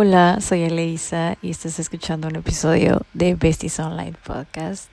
Hola, soy Eleisa y estás escuchando un episodio de Besties Online Podcast.